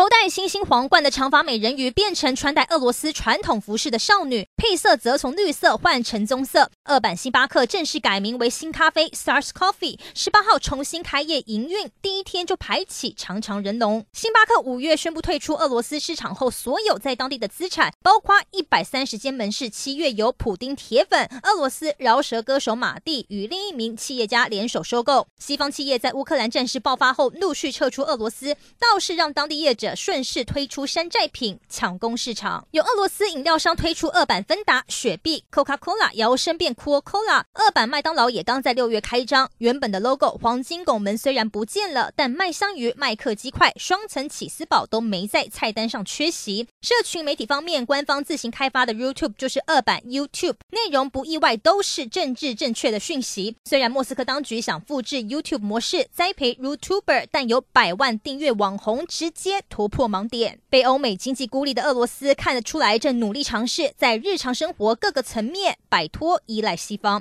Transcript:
头戴星星皇冠的长发美人鱼变成穿戴俄罗斯传统服饰的少女，配色则从绿色换成棕色。二版星巴克正式改名为新咖啡 Stars Coffee，十八号重新开业营运，第一天就排起长长人龙。星巴克五月宣布退出俄罗斯市场后，所有在当地的资产，包括一百三十间门市，七月由普丁铁粉、俄罗斯饶舌歌手马蒂与另一名企业家联手收购。西方企业在乌克兰战事爆发后陆续撤出俄罗斯，倒是让当地业者者顺势推出山寨品抢攻市场，有俄罗斯饮料商推出二版芬达、雪碧、Coca-Cola 摇身变 Coca-Cola，二版麦当劳也刚在六月开张。原本的 logo 黄金拱门虽然不见了，但麦香鱼、麦克鸡块、双层起司堡都没在菜单上缺席。社群媒体方面，官方自行开发的 YouTube 就是二版 YouTube，内容不意外都是政治正确的讯息。虽然莫斯科当局想复制 YouTube 模式栽培 YouTuber，但有百万订阅网红直接突破。盲点，被欧美经济孤立的俄罗斯看得出来，正努力尝试在日常生活各个层面摆脱依赖西方。